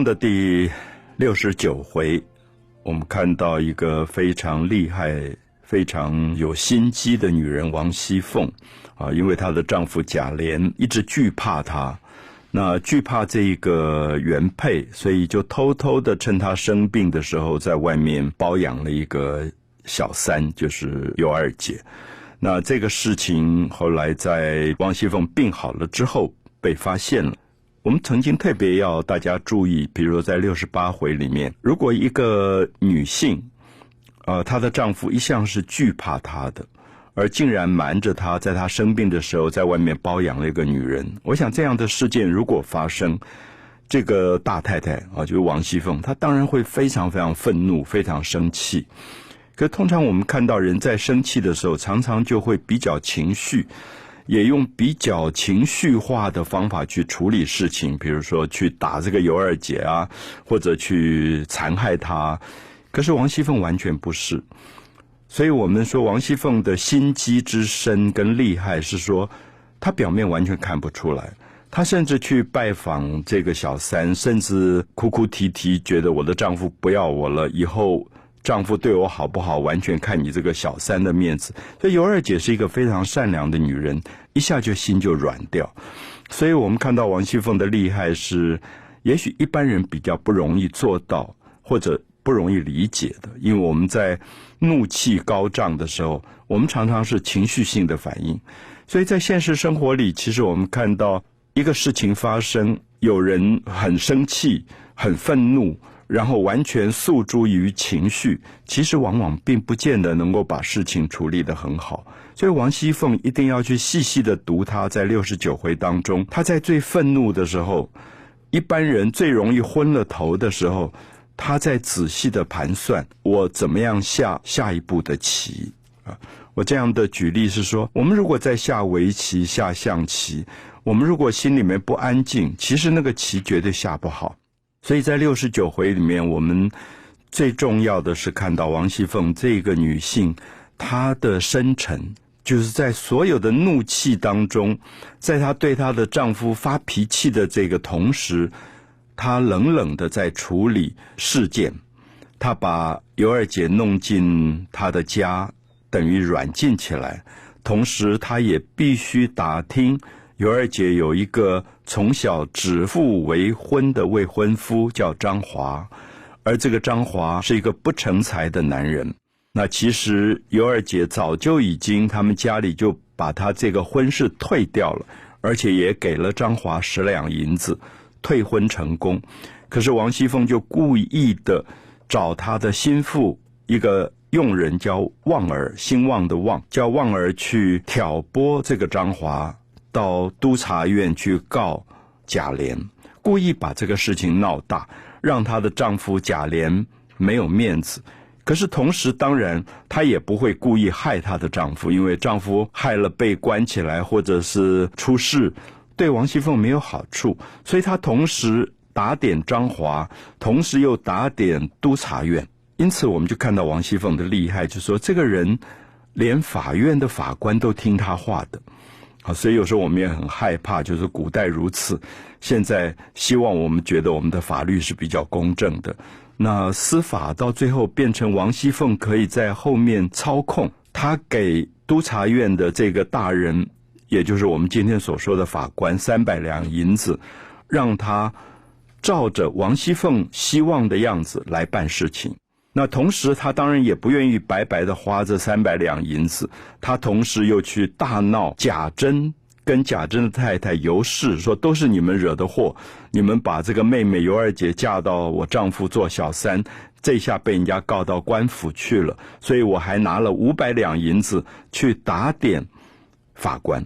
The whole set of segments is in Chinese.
《》的第六十九回，我们看到一个非常厉害、非常有心机的女人王熙凤啊，因为她的丈夫贾琏一直惧怕她，那惧怕这一个原配，所以就偷偷的趁她生病的时候，在外面包养了一个小三，就是尤二姐。那这个事情后来在王熙凤病好了之后被发现了。我们曾经特别要大家注意，比如在六十八回里面，如果一个女性，呃，她的丈夫一向是惧怕她的，而竟然瞒着她，在她生病的时候在外面包养了一个女人，我想这样的事件如果发生，这个大太太啊，就是王熙凤，她当然会非常非常愤怒，非常生气。可通常我们看到人在生气的时候，常常就会比较情绪。也用比较情绪化的方法去处理事情，比如说去打这个尤二姐啊，或者去残害她。可是王熙凤完全不是，所以我们说王熙凤的心机之深跟厉害，是说她表面完全看不出来。她甚至去拜访这个小三，甚至哭哭啼啼，觉得我的丈夫不要我了，以后。丈夫对我好不好，完全看你这个小三的面子。所以尤二姐是一个非常善良的女人，一下就心就软掉。所以我们看到王熙凤的厉害是，也许一般人比较不容易做到，或者不容易理解的。因为我们在怒气高涨的时候，我们常常是情绪性的反应。所以在现实生活里，其实我们看到一个事情发生，有人很生气、很愤怒。然后完全诉诸于情绪，其实往往并不见得能够把事情处理得很好。所以王熙凤一定要去细细的读她在六十九回当中，她在最愤怒的时候，一般人最容易昏了头的时候，她在仔细的盘算我怎么样下下一步的棋啊。我这样的举例是说，我们如果在下围棋、下象棋，我们如果心里面不安静，其实那个棋绝对下不好。所以在六十九回里面，我们最重要的是看到王熙凤这个女性，她的深沉，就是在所有的怒气当中，在她对她的丈夫发脾气的这个同时，她冷冷的在处理事件，她把尤二姐弄进她的家，等于软禁起来，同时她也必须打听。尤二姐有一个从小指腹为婚的未婚夫，叫张华，而这个张华是一个不成才的男人。那其实尤二姐早就已经，他们家里就把他这个婚事退掉了，而且也给了张华十两银子，退婚成功。可是王熙凤就故意的找他的心腹一个佣人叫旺儿，兴旺的旺，叫旺儿去挑拨这个张华。到督察院去告贾琏，故意把这个事情闹大，让她的丈夫贾琏没有面子。可是同时，当然她也不会故意害她的丈夫，因为丈夫害了被关起来或者是出事，对王熙凤没有好处。所以她同时打点张华，同时又打点督察院。因此，我们就看到王熙凤的厉害，就说这个人连法院的法官都听她话的。啊，所以有时候我们也很害怕，就是古代如此，现在希望我们觉得我们的法律是比较公正的。那司法到最后变成王熙凤可以在后面操控，他给督察院的这个大人，也就是我们今天所说的法官三百两银子，让他照着王熙凤希望的样子来办事情。那同时，他当然也不愿意白白的花这三百两银子。他同时又去大闹贾珍跟贾珍的太太尤氏，说都是你们惹的祸，你们把这个妹妹尤二姐嫁到我丈夫做小三，这下被人家告到官府去了。所以我还拿了五百两银子去打点法官，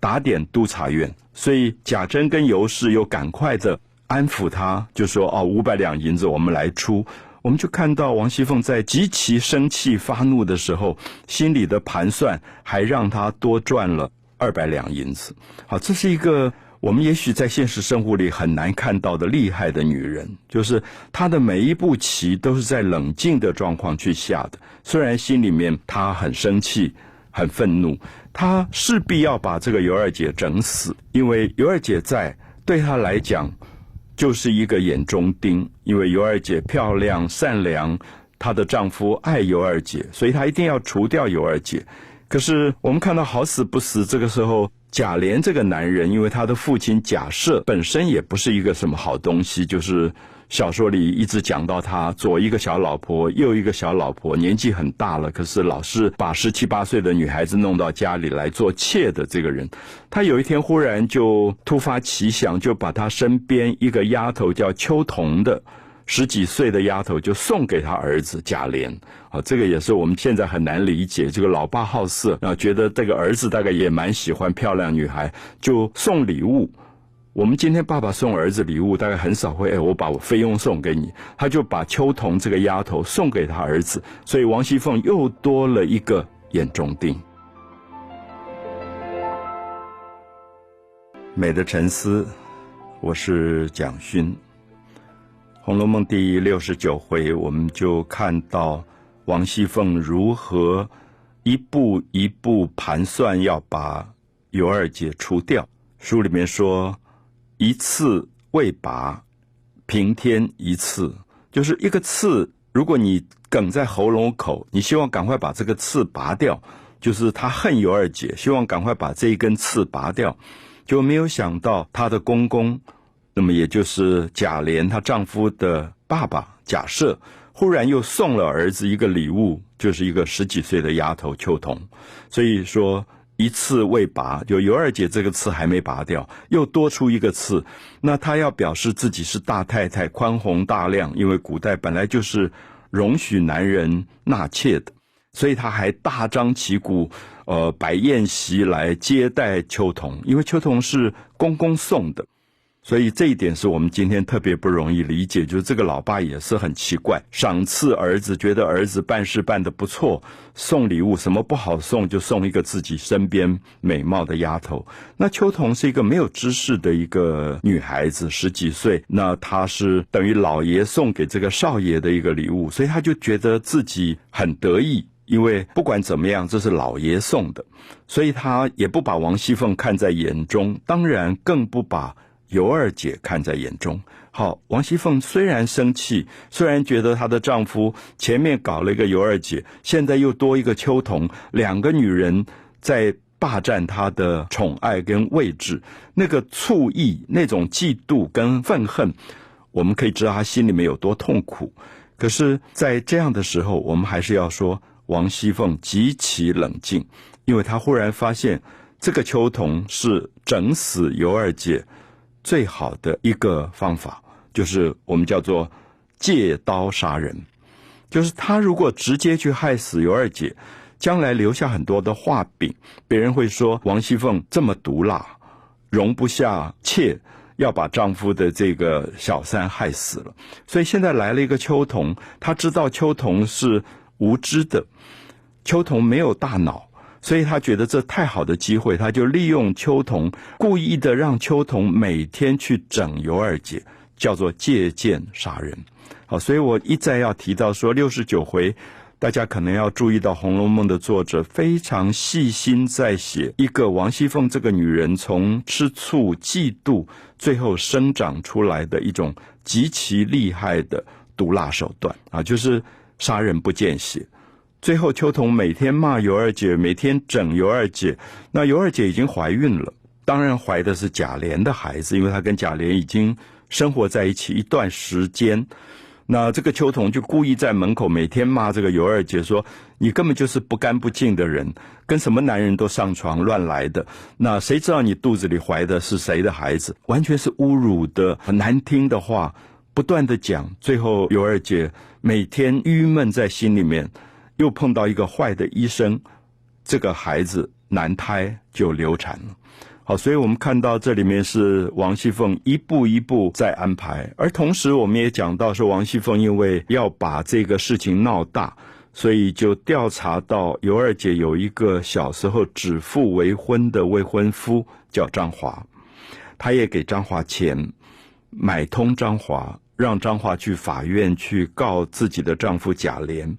打点督察院。所以贾珍跟尤氏又赶快的安抚他，就说：“哦，五百两银子我们来出。”我们就看到王熙凤在极其生气发怒的时候，心里的盘算还让她多赚了二百两银子。好，这是一个我们也许在现实生活里很难看到的厉害的女人，就是她的每一步棋都是在冷静的状况去下的。虽然心里面她很生气、很愤怒，她势必要把这个尤二姐整死，因为尤二姐在对她来讲。就是一个眼中钉，因为尤二姐漂亮善良，她的丈夫爱尤二姐，所以她一定要除掉尤二姐。可是我们看到好死不死，这个时候贾琏这个男人，因为他的父亲贾赦本身也不是一个什么好东西，就是小说里一直讲到他左一个小老婆，右一个小老婆，年纪很大了，可是老是把十七八岁的女孩子弄到家里来做妾的这个人，他有一天忽然就突发奇想，就把他身边一个丫头叫秋桐的。十几岁的丫头就送给他儿子贾琏啊，这个也是我们现在很难理解。这个老爸好色啊，觉得这个儿子大概也蛮喜欢漂亮女孩，就送礼物。我们今天爸爸送儿子礼物，大概很少会哎，我把我费用送给你。他就把秋桐这个丫头送给他儿子，所以王熙凤又多了一个眼中钉。美的沉思，我是蒋勋。《红楼梦》第六十九回，我们就看到王熙凤如何一步一步盘算要把尤二姐除掉。书里面说：“一刺未拔，平添一次。”就是一个刺，如果你梗在喉咙口，你希望赶快把这个刺拔掉，就是他恨尤二姐，希望赶快把这一根刺拔掉，就没有想到他的公公。那么，也就是贾琏她丈夫的爸爸贾赦，忽然又送了儿子一个礼物，就是一个十几岁的丫头秋桐。所以说，一次未拔，就尤二姐这个刺还没拔掉，又多出一个刺。那她要表示自己是大太太，宽宏大量，因为古代本来就是容许男人纳妾的，所以她还大张旗鼓，呃，摆宴席来接待秋桐，因为秋桐是公公送的。所以这一点是我们今天特别不容易理解，就是这个老爸也是很奇怪，赏赐儿子，觉得儿子办事办得不错，送礼物什么不好送，就送一个自己身边美貌的丫头。那秋桐是一个没有知识的一个女孩子，十几岁，那她是等于老爷送给这个少爷的一个礼物，所以他就觉得自己很得意，因为不管怎么样，这是老爷送的，所以他也不把王熙凤看在眼中，当然更不把。尤二姐看在眼中，好，王熙凤虽然生气，虽然觉得她的丈夫前面搞了一个尤二姐，现在又多一个秋桐，两个女人在霸占她的宠爱跟位置，那个醋意、那种嫉妒跟愤恨，我们可以知道她心里面有多痛苦。可是，在这样的时候，我们还是要说，王熙凤极其冷静，因为她忽然发现，这个秋桐是整死尤二姐。最好的一个方法就是我们叫做借刀杀人，就是他如果直接去害死尤二姐，将来留下很多的画饼，别人会说王熙凤这么毒辣，容不下妾要把丈夫的这个小三害死了。所以现在来了一个秋桐，他知道秋桐是无知的，秋桐没有大脑。所以他觉得这太好的机会，他就利用秋桐，故意的让秋桐每天去整尤二姐，叫做借剑杀人。好，所以我一再要提到说，六十九回，大家可能要注意到《红楼梦》的作者非常细心在写一个王熙凤这个女人从吃醋、嫉妒，最后生长出来的一种极其厉害的毒辣手段啊，就是杀人不见血。最后，秋桐每天骂尤二姐，每天整尤二姐。那尤二姐已经怀孕了，当然怀的是贾琏的孩子，因为她跟贾琏已经生活在一起一段时间。那这个秋桐就故意在门口每天骂这个尤二姐，说你根本就是不干不净的人，跟什么男人都上床乱来的。那谁知道你肚子里怀的是谁的孩子？完全是侮辱的、很难听的话，不断的讲。最后，尤二姐每天郁闷在心里面。又碰到一个坏的医生，这个孩子难胎就流产了。好，所以我们看到这里面是王熙凤一步一步在安排，而同时我们也讲到说，王熙凤因为要把这个事情闹大，所以就调查到尤二姐有一个小时候指腹为婚的未婚夫叫张华，她也给张华钱，买通张华，让张华去法院去告自己的丈夫贾琏。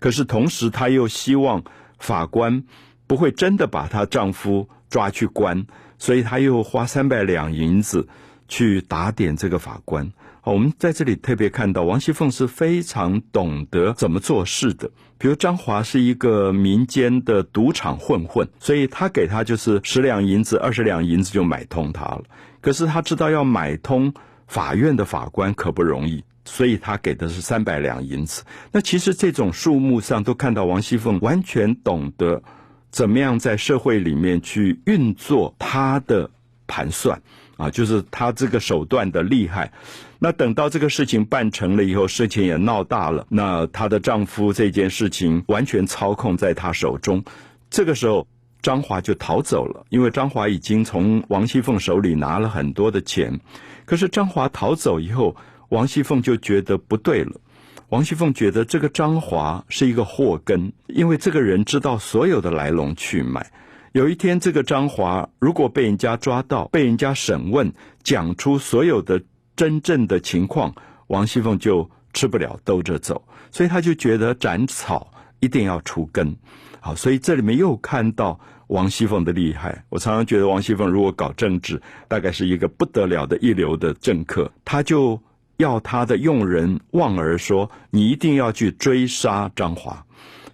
可是同时，她又希望法官不会真的把她丈夫抓去关，所以她又花三百两银子去打点这个法官。好，我们在这里特别看到王熙凤是非常懂得怎么做事的。比如张华是一个民间的赌场混混，所以他给他就是十两银子、二十两银子就买通他了。可是他知道要买通法院的法官可不容易，所以他给的是三百两银子。那其实这种数目上都看到王熙凤完全懂得怎么样在社会里面去运作他的盘算。啊，就是他这个手段的厉害。那等到这个事情办成了以后，事情也闹大了。那她的丈夫这件事情完全操控在她手中。这个时候，张华就逃走了，因为张华已经从王熙凤手里拿了很多的钱。可是张华逃走以后，王熙凤就觉得不对了。王熙凤觉得这个张华是一个祸根，因为这个人知道所有的来龙去脉。有一天，这个张华如果被人家抓到，被人家审问，讲出所有的真正的情况，王熙凤就吃不了兜着走，所以他就觉得斩草一定要除根。好，所以这里面又看到王熙凤的厉害。我常常觉得王熙凤如果搞政治，大概是一个不得了的一流的政客。他就要他的用人望儿说：“你一定要去追杀张华。”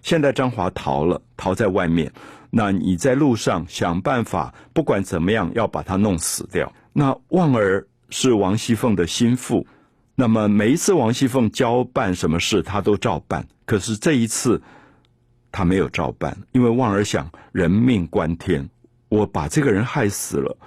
现在张华逃了，逃在外面。那你在路上想办法，不管怎么样要把他弄死掉。那旺儿是王熙凤的心腹，那么每一次王熙凤交办什么事，他都照办。可是这一次他没有照办，因为旺儿想人命关天，我把这个人害死了，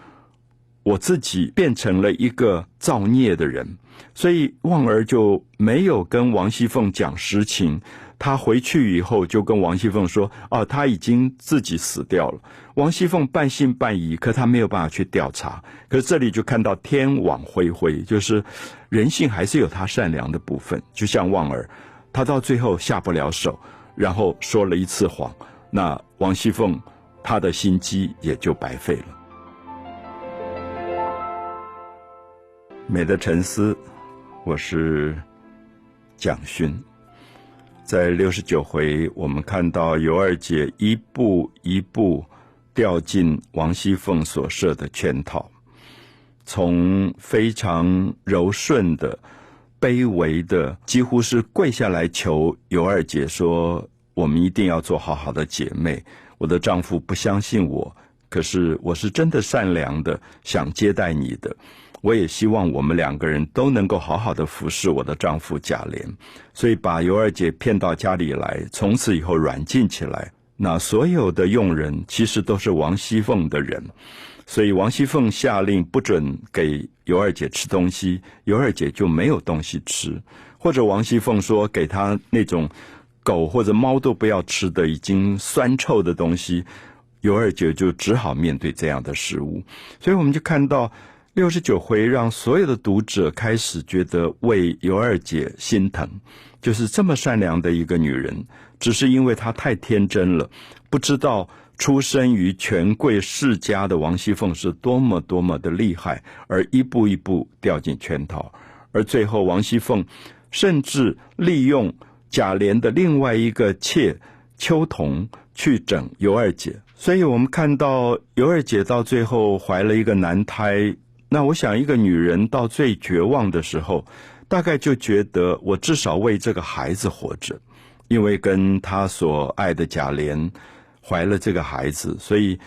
我自己变成了一个造孽的人，所以旺儿就没有跟王熙凤讲实情。他回去以后就跟王熙凤说：“哦，他已经自己死掉了。”王熙凤半信半疑，可他没有办法去调查。可是这里就看到天网恢恢，就是人性还是有他善良的部分。就像旺儿，他到最后下不了手，然后说了一次谎，那王熙凤他的心机也就白费了。美的沉思，我是蒋勋。在六十九回，我们看到尤二姐一步一步掉进王熙凤所设的圈套，从非常柔顺的、卑微的，几乎是跪下来求尤二姐说：“我们一定要做好好的姐妹。我的丈夫不相信我，可是我是真的善良的，想接待你的。”我也希望我们两个人都能够好好的服侍我的丈夫贾琏，所以把尤二姐骗到家里来，从此以后软禁起来。那所有的佣人其实都是王熙凤的人，所以王熙凤下令不准给尤二姐吃东西，尤二姐就没有东西吃；或者王熙凤说给她那种狗或者猫都不要吃的已经酸臭的东西，尤二姐就只好面对这样的食物。所以我们就看到。六十九回让所有的读者开始觉得为尤二姐心疼，就是这么善良的一个女人，只是因为她太天真了，不知道出身于权贵世家的王熙凤是多么多么的厉害，而一步一步掉进圈套，而最后王熙凤甚至利用贾琏的另外一个妾秋桐去整尤二姐，所以我们看到尤二姐到最后怀了一个男胎。那我想，一个女人到最绝望的时候，大概就觉得我至少为这个孩子活着，因为跟她所爱的贾琏怀了这个孩子，所以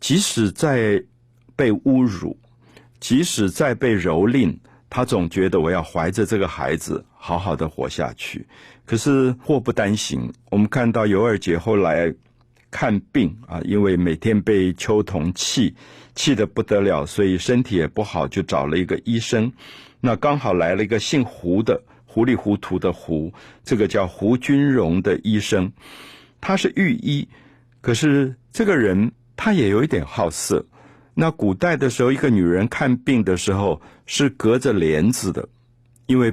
即使在被侮辱，即使在被蹂躏，她总觉得我要怀着这个孩子好好的活下去。可是祸不单行，我们看到尤二姐后来。看病啊，因为每天被秋桐气，气得不得了，所以身体也不好，就找了一个医生。那刚好来了一个姓胡的，糊里糊涂的胡，这个叫胡君荣的医生，他是御医，可是这个人他也有一点好色。那古代的时候，一个女人看病的时候是隔着帘子的，因为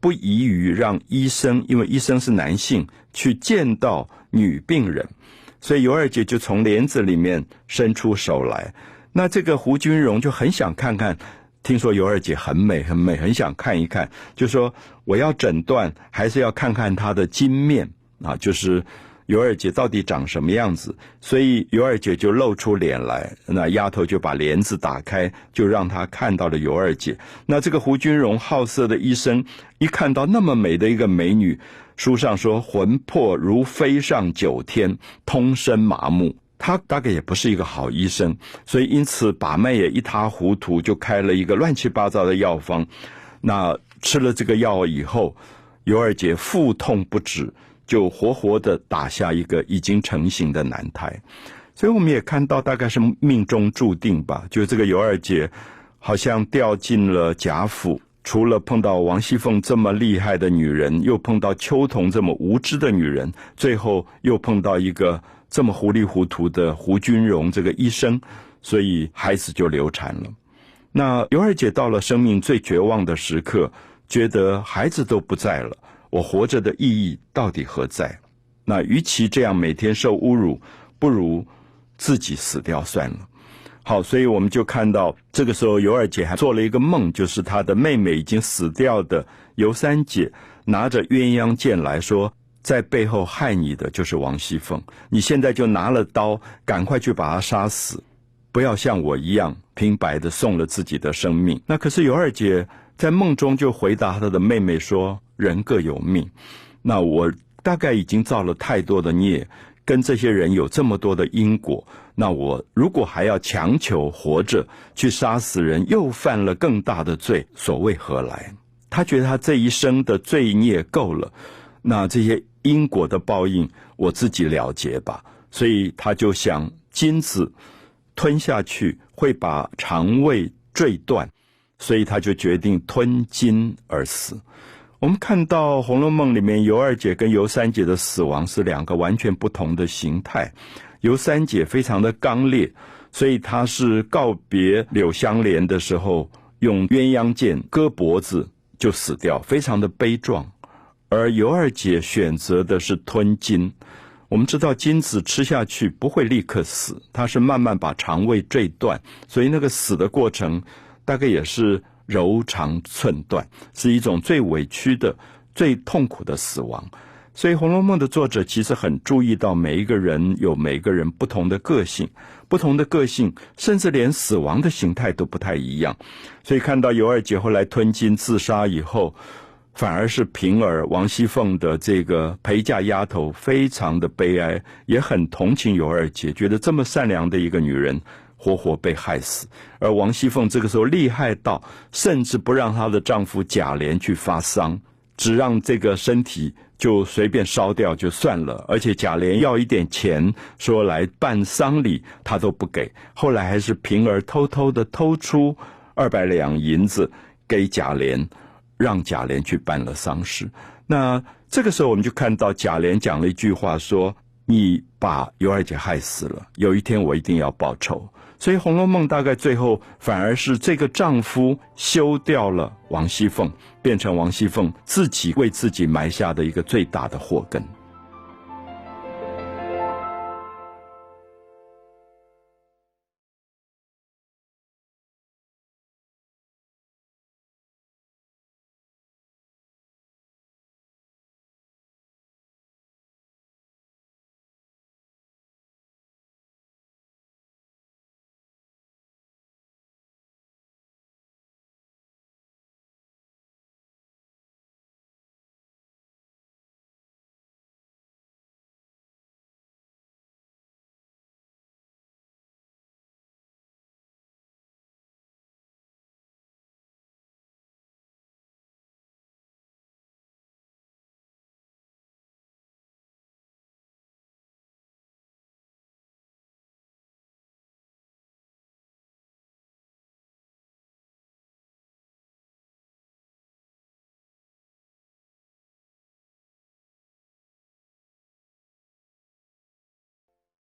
不宜于让医生，因为医生是男性去见到女病人。所以尤二姐就从帘子里面伸出手来，那这个胡君荣就很想看看，听说尤二姐很美很美，很想看一看，就说我要诊断，还是要看看她的金面啊，就是尤二姐到底长什么样子，所以尤二姐就露出脸来。那丫头就把帘子打开，就让她看到了尤二姐。那这个胡君荣好色的医生一看到那么美的一个美女，书上说魂魄如飞上九天，通身麻木。他大概也不是一个好医生，所以因此把脉也一塌糊涂，就开了一个乱七八糟的药方。那吃了这个药以后，尤二姐腹痛不止。就活活的打下一个已经成型的男胎，所以我们也看到大概是命中注定吧。就这个尤二姐，好像掉进了贾府，除了碰到王熙凤这么厉害的女人，又碰到秋桐这么无知的女人，最后又碰到一个这么糊里糊涂的胡君荣这个医生，所以孩子就流产了。那尤二姐到了生命最绝望的时刻，觉得孩子都不在了。我活着的意义到底何在？那与其这样每天受侮辱，不如自己死掉算了。好，所以我们就看到这个时候，尤二姐还做了一个梦，就是她的妹妹已经死掉的尤三姐拿着鸳鸯剑来说，在背后害你的就是王熙凤。你现在就拿了刀，赶快去把她杀死，不要像我一样平白的送了自己的生命。那可是尤二姐在梦中就回答她的妹妹说。人各有命，那我大概已经造了太多的孽，跟这些人有这么多的因果，那我如果还要强求活着去杀死人，又犯了更大的罪，所谓何来？他觉得他这一生的罪孽够了，那这些因果的报应我自己了结吧，所以他就想金子吞下去会把肠胃坠断，所以他就决定吞金而死。我们看到《红楼梦》里面尤二姐跟尤三姐的死亡是两个完全不同的形态。尤三姐非常的刚烈，所以她是告别柳湘莲的时候用鸳鸯剑割脖子就死掉，非常的悲壮。而尤二姐选择的是吞金。我们知道金子吃下去不会立刻死，它是慢慢把肠胃坠断，所以那个死的过程大概也是。柔肠寸断是一种最委屈的、最痛苦的死亡，所以《红楼梦》的作者其实很注意到每一个人有每个人不同的个性，不同的个性，甚至连死亡的形态都不太一样。所以看到尤二姐后来吞金自杀以后，反而是平儿、王熙凤的这个陪嫁丫头非常的悲哀，也很同情尤二姐，觉得这么善良的一个女人。活活被害死，而王熙凤这个时候厉害到，甚至不让她的丈夫贾琏去发丧，只让这个身体就随便烧掉就算了。而且贾琏要一点钱，说来办丧礼，她都不给。后来还是平儿偷偷的偷出二百两银子给贾琏，让贾琏去办了丧事。那这个时候，我们就看到贾琏讲了一句话，说：“你把尤二姐害死了，有一天我一定要报仇。”所以《红楼梦》大概最后反而是这个丈夫休掉了王熙凤，变成王熙凤自己为自己埋下的一个最大的祸根。